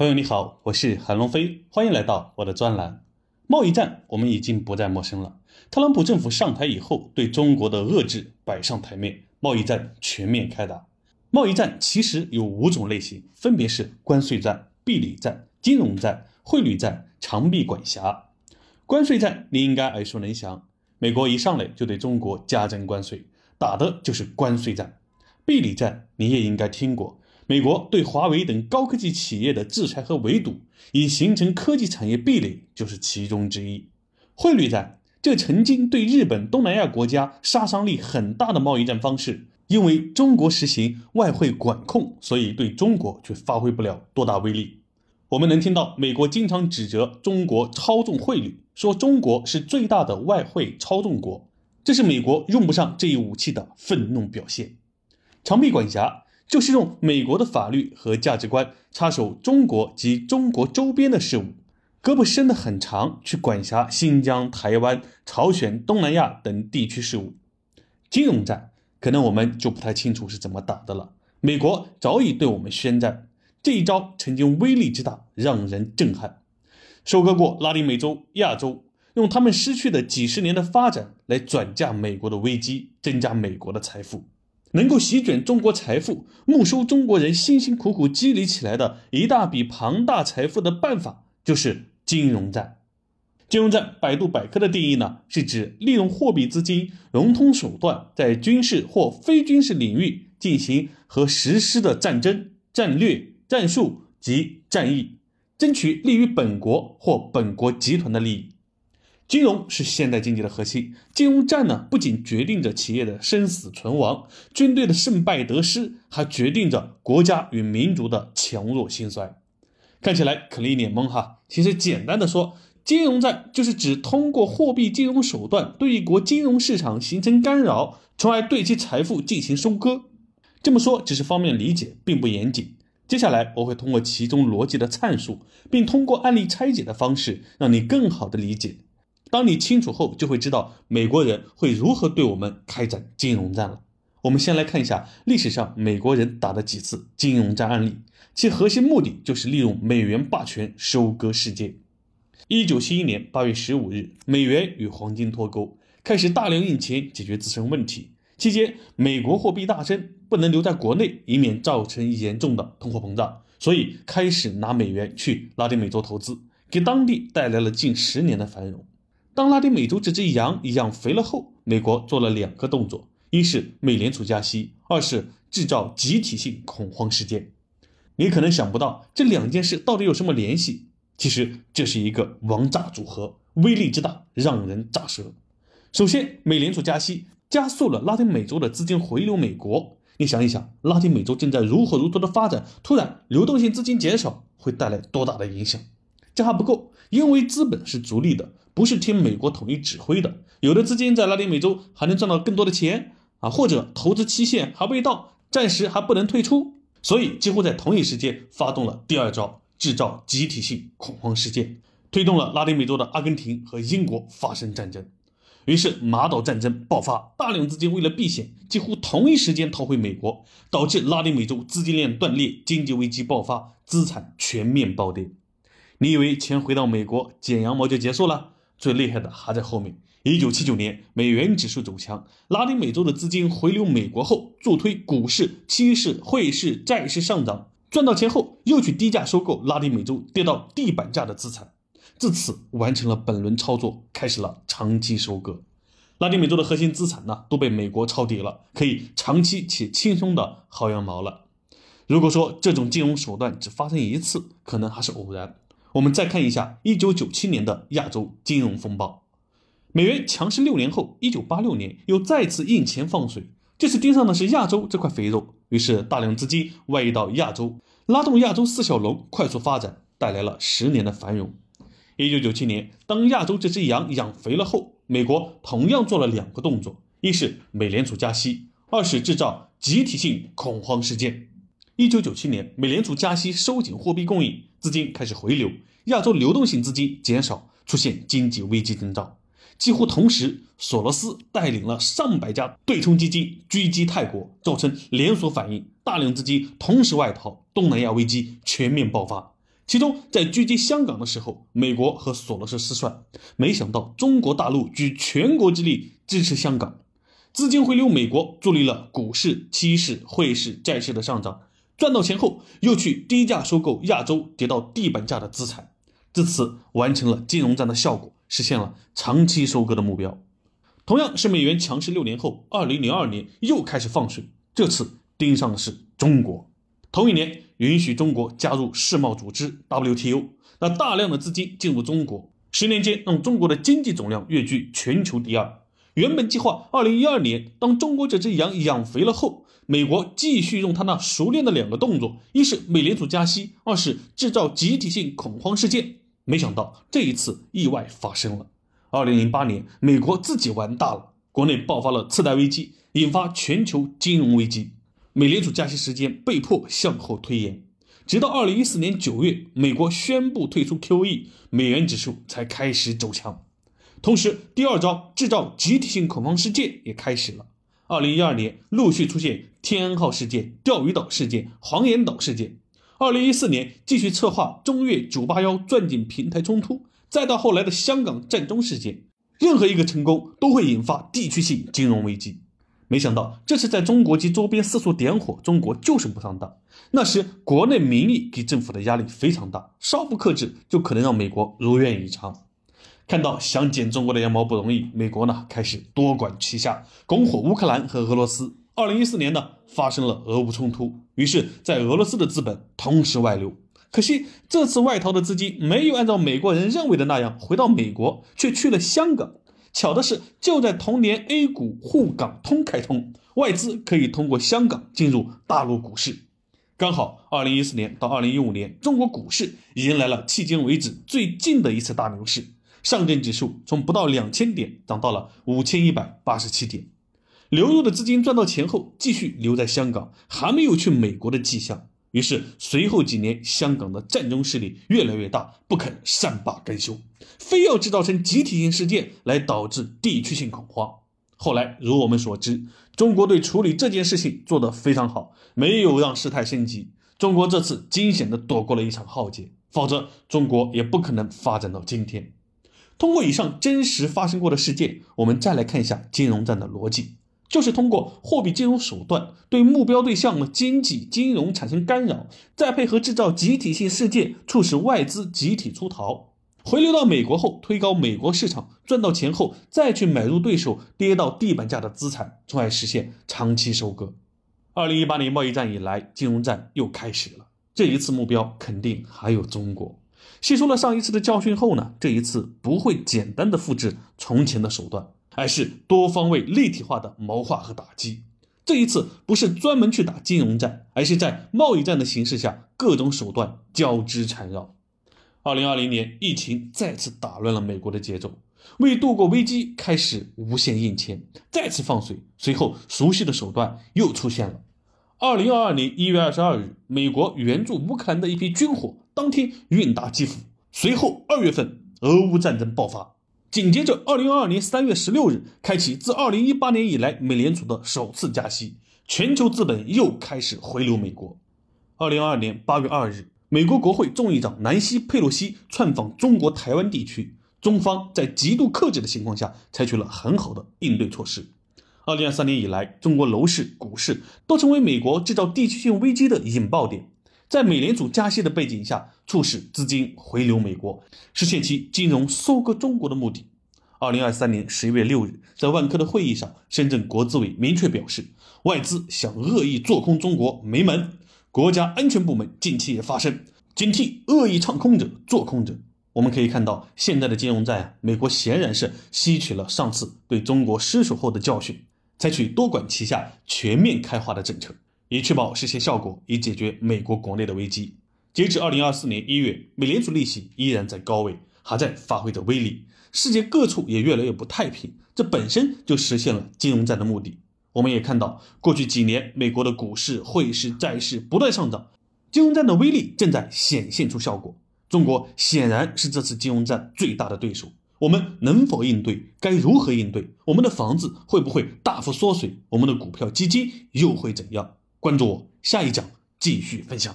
朋友你好，我是韩龙飞，欢迎来到我的专栏。贸易战我们已经不再陌生了。特朗普政府上台以后，对中国的遏制摆上台面，贸易战全面开打。贸易战其实有五种类型，分别是关税战、壁垒战、金融战、汇率战、长臂管辖。关税战你应该耳熟能详，美国一上来就对中国加征关税，打的就是关税战。壁垒战你也应该听过。美国对华为等高科技企业的制裁和围堵，以形成科技产业壁垒，就是其中之一。汇率战，这曾经对日本、东南亚国家杀伤力很大的贸易战方式，因为中国实行外汇管控，所以对中国却发挥不了多大威力。我们能听到美国经常指责中国操纵汇率，说中国是最大的外汇操纵国，这是美国用不上这一武器的愤怒表现。长臂管辖。就是用美国的法律和价值观插手中国及中国周边的事务，胳膊伸得很长，去管辖新疆、台湾、朝鲜、东南亚等地区事务。金融战可能我们就不太清楚是怎么打的了。美国早已对我们宣战，这一招曾经威力之大，让人震撼。收割过拉丁美洲、亚洲，用他们失去的几十年的发展来转嫁美国的危机，增加美国的财富。能够席卷中国财富、没收中国人辛辛苦苦积累起来的一大笔庞大财富的办法，就是金融战。金融战，百度百科的定义呢，是指利用货币资金融通手段，在军事或非军事领域进行和实施的战争、战略、战术及战役，争取利于本国或本国集团的利益。金融是现代经济的核心，金融战呢不仅决定着企业的生死存亡、军队的胜败得失，还决定着国家与民族的强弱兴衰。看起来可能一脸懵哈，其实简单的说，金融战就是指通过货币金融手段对一国金融市场形成干扰，从而对其财富进行收割。这么说只是方便理解，并不严谨。接下来我会通过其中逻辑的阐述，并通过案例拆解的方式，让你更好的理解。当你清楚后，就会知道美国人会如何对我们开展金融战了。我们先来看一下历史上美国人打的几次金融战案例，其核心目的就是利用美元霸权收割世界。一九七一年八月十五日，美元与黄金脱钩，开始大量印钱解决自身问题。期间，美国货币大增，不能留在国内，以免造成严重的通货膨胀，所以开始拿美元去拉丁美洲投资，给当地带来了近十年的繁荣。当拉丁美洲这只羊养肥了后，美国做了两个动作：一是美联储加息，二是制造集体性恐慌事件。你可能想不到这两件事到底有什么联系，其实这是一个王炸组合，威力之大让人咋舌。首先，美联储加息加速了拉丁美洲的资金回流美国。你想一想，拉丁美洲正在如火如荼的发展，突然流动性资金减少，会带来多大的影响？这还不够，因为资本是逐利的。不是听美国统一指挥的，有的资金在拉丁美洲还能赚到更多的钱啊，或者投资期限还未到，暂时还不能退出，所以几乎在同一时间发动了第二招，制造集体性恐慌事件，推动了拉丁美洲的阿根廷和英国发生战争，于是马岛战争爆发，大量资金为了避险，几乎同一时间逃回美国，导致拉丁美洲资金链断裂，经济危机爆发，资产全面暴跌。你以为钱回到美国剪羊毛就结束了？最厉害的还在后面。一九七九年，美元指数走强，拉丁美洲的资金回流美国后，助推股市、期市、汇市、债市上涨，赚到钱后又去低价收购拉丁美洲跌到地板价的资产，至此完成了本轮操作，开始了长期收割。拉丁美洲的核心资产呢都被美国抄底了，可以长期且轻松的薅羊毛了。如果说这种金融手段只发生一次，可能还是偶然。我们再看一下一九九七年的亚洲金融风暴，美元强势六年后，一九八六年又再次印钱放水，这次盯上的是亚洲这块肥肉，于是大量资金外溢到亚洲，拉动亚洲四小龙快速发展，带来了十年的繁荣。一九九七年，当亚洲这只羊养肥了后，美国同样做了两个动作，一是美联储加息，二是制造集体性恐慌事件。一九九七年，美联储加息收紧货币供应，资金开始回流，亚洲流动性资金减少，出现经济危机征兆。几乎同时，索罗斯带领了上百家对冲基金狙击泰国，造成连锁反应，大量资金同时外逃，东南亚危机全面爆发。其中在狙击香港的时候，美国和索罗斯失算，没想到中国大陆举全国之力支持香港，资金回流美国，助力了股市、期市、汇市、债市的上涨。赚到钱后，又去低价收购亚洲跌到地板价的资产，至此完成了金融战的效果，实现了长期收割的目标。同样是美元强势六年后，二零零二年又开始放水，这次盯上的是中国。同一年，允许中国加入世贸组织 WTO，那大量的资金进入中国，十年间让中国的经济总量跃居全球第二。原本计划二零一二年，当中国这只羊养肥了后。美国继续用他那熟练的两个动作，一是美联储加息，二是制造集体性恐慌事件。没想到这一次意外发生了。二零零八年，美国自己玩大了，国内爆发了次贷危机，引发全球金融危机。美联储加息时间被迫向后推延，直到二零一四年九月，美国宣布退出 QE，美元指数才开始走强。同时，第二招制造集体性恐慌事件也开始了。二零一二年陆续出现天安号事件、钓鱼岛事件、黄岩岛事件。二零一四年继续策划中越九八幺钻井平台冲突，再到后来的香港战中事件，任何一个成功都会引发地区性金融危机。没想到这次在中国及周边四处点火，中国就是不上当。那时国内民意给政府的压力非常大，稍不克制就可能让美国如愿以偿。看到想剪中国的羊毛不容易，美国呢开始多管齐下，拱火乌克兰和俄罗斯。二零一四年呢发生了俄乌冲突，于是，在俄罗斯的资本同时外流。可惜这次外逃的资金没有按照美国人认为的那样回到美国，却去了香港。巧的是，就在同年，A 股沪港通开通，外资可以通过香港进入大陆股市。刚好二零一四年到二零一五年，中国股市迎来了迄今为止最近的一次大牛市。上证指数从不到两千点涨到了五千一百八十七点，流入的资金赚到钱后，继续留在香港，还没有去美国的迹象。于是随后几年，香港的战争势力越来越大，不肯善罢甘休，非要制造成集体性事件来导致地区性恐慌。后来如我们所知，中国对处理这件事情做得非常好，没有让事态升级。中国这次惊险地躲过了一场浩劫，否则中国也不可能发展到今天。通过以上真实发生过的事件，我们再来看一下金融战的逻辑，就是通过货币金融手段对目标对象的经济金融产生干扰，再配合制造集体性事件，促使外资集体出逃，回流到美国后推高美国市场，赚到钱后再去买入对手跌到地板价的资产，从而实现长期收割。二零一八年贸易战以来，金融战又开始了，这一次目标肯定还有中国。吸收了上一次的教训后呢，这一次不会简单的复制从前的手段，而是多方位立体化的谋划和打击。这一次不是专门去打金融战，而是在贸易战的形势下，各种手段交织缠绕。二零二零年，疫情再次打乱了美国的节奏，为度过危机，开始无限印钱，再次放水。随后，熟悉的手段又出现了。二零二二年一月二十二日，美国援助乌克兰的一批军火当天运达基辅。随后二月份，俄乌战争爆发，紧接着二零二二年三月十六日，开启自二零一八年以来美联储的首次加息，全球资本又开始回流美国。二零二二年八月二日，美国国会众议长南希·佩洛西窜访中国台湾地区，中方在极度克制的情况下，采取了很好的应对措施。二零二三年以来，中国楼市、股市都成为美国制造地区性危机的引爆点。在美联储加息的背景下，促使资金回流美国，实现其金融收割中国的目的。二零二三年十一月六日，在万科的会议上，深圳国资委明确表示，外资想恶意做空中国没门。国家安全部门近期也发声，警惕恶意唱空者、做空者。我们可以看到，现在的金融战，美国显然是吸取了上次对中国失手后的教训。采取多管齐下、全面开花的政策，以确保实现效果，以解决美国国内的危机。截至二零二四年一月，美联储利息依然在高位，还在发挥着威力。世界各处也越来越不太平，这本身就实现了金融战的目的。我们也看到，过去几年美国的股市、汇市、债市不断上涨，金融战的威力正在显现出效果。中国显然是这次金融战最大的对手。我们能否应对？该如何应对？我们的房子会不会大幅缩水？我们的股票基金又会怎样？关注我，下一讲继续分享。